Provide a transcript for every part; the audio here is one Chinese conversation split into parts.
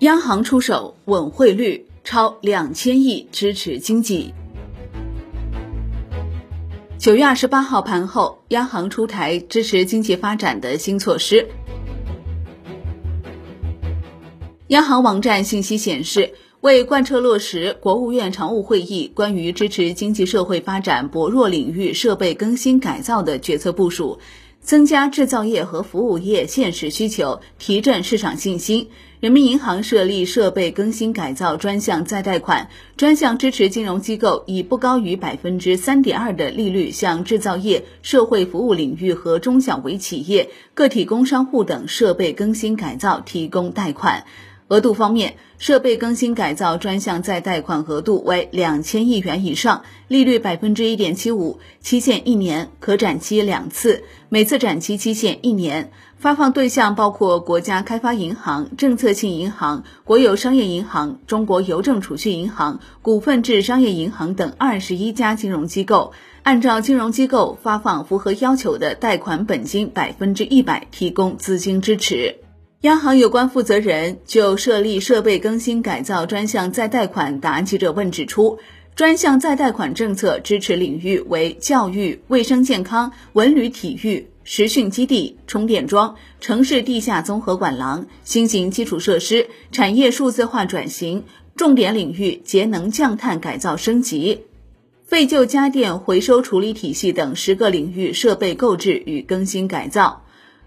央行出手稳汇率，超两千亿支持经济。九月二十八号盘后，央行出台支持经济发展的新措施。央行网站信息显示，为贯彻落实国务院常务会议关于支持经济社会发展薄弱领域设备更新改造的决策部署。增加制造业和服务业现实需求，提振市场信心。人民银行设立设备更新改造专项再贷款，专项支持金融机构以不高于百分之三点二的利率向制造业、社会服务领域和中小微企业、个体工商户等设备更新改造提供贷款。额度方面，设备更新改造专项再贷款额度为两千亿元以上，利率百分之一点七五，期限一年，可展期两次，每次展期期限一年。发放对象包括国家开发银行、政策性银行、国有商业银行、中国邮政储蓄银行、股份制商业银行等二十一家金融机构，按照金融机构发放符合要求的贷款本金百分之一百提供资金支持。央行有关负责人就设立设备更新改造专项再贷款答记者问指出，专项再贷款政策支持领域为教育、卫生健康、文旅体育、实训基地、充电桩、城市地下综合管廊、新型基础设施、产业数字化转型，重点领域节能降碳改造升级、废旧家电回收处理体系等十个领域设备购置与更新改造。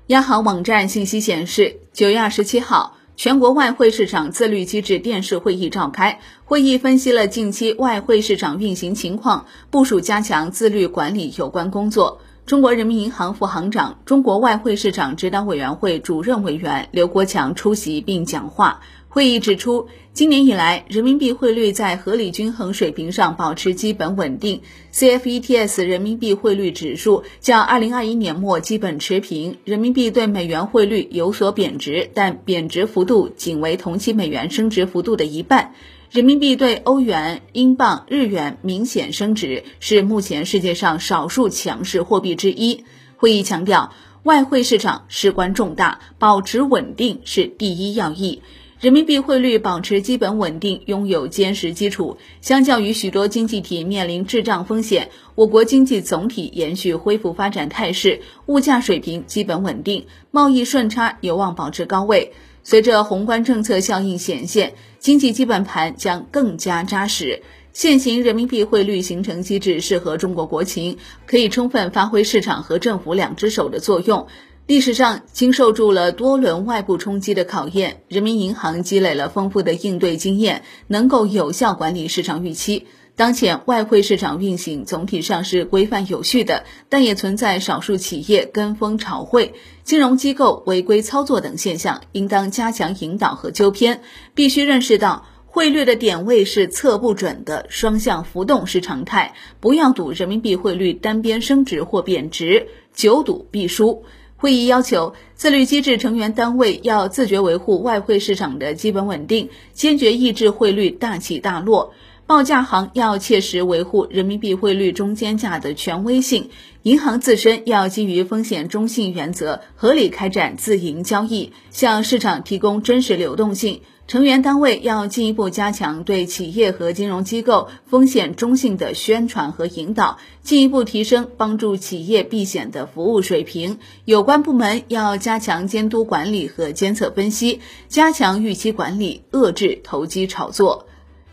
央行网站信息显示，九月二十七号，全国外汇市场自律机制电视会议召开。会议分析了近期外汇市场运行情况，部署加强自律管理有关工作。中国人民银行副行长、中国外汇市场指导委员会主任委员刘国强出席并讲话。会议指出，今年以来，人民币汇率在合理均衡水平上保持基本稳定，CFETS 人民币汇率指数较二零二一年末基本持平，人民币对美元汇率有所贬值，但贬值幅度仅为同期美元升值幅度的一半。人民币对欧元、英镑、日元明显升值，是目前世界上少数强势货币之一。会议强调，外汇市场事关重大，保持稳定是第一要义。人民币汇率保持基本稳定，拥有坚实基础。相较于许多经济体面临滞胀风险，我国经济总体延续恢复发展态势，物价水平基本稳定，贸易顺差有望保持高位。随着宏观政策效应显现，经济基本盘将更加扎实。现行人民币汇率形成机制适合中国国情，可以充分发挥市场和政府两只手的作用。历史上经受住了多轮外部冲击的考验，人民银行积累了丰富的应对经验，能够有效管理市场预期。当前外汇市场运行总体上是规范有序的，但也存在少数企业跟风炒汇、金融机构违规操作等现象，应当加强引导和纠偏。必须认识到，汇率的点位是测不准的，双向浮动是常态，不要赌人民币汇率单边升值或贬值，久赌必输。会议要求，自律机制成员单位要自觉维护外汇市场的基本稳定，坚决抑制汇率大起大落。报价行要切实维护人民币汇率中间价的权威性，银行自身要基于风险中性原则，合理开展自营交易，向市场提供真实流动性。成员单位要进一步加强对企业和金融机构风险中性的宣传和引导，进一步提升帮助企业避险的服务水平。有关部门要加强监督管理和监测分析，加强预期管理，遏制投机炒作。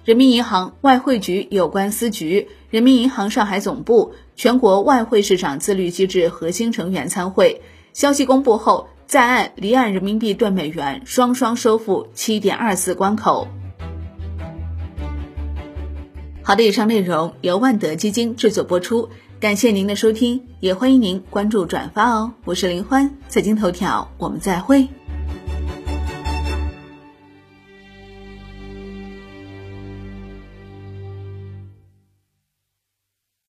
人民银行、外汇局有关司局、人民银行上海总部、全国外汇市场自律机制核心成员参会。消息公布后。在岸、离岸人民币兑美元双双收复七点二四关口。好的，以上内容由万德基金制作播出，感谢您的收听，也欢迎您关注转发哦。我是林欢，财经头条，我们再会。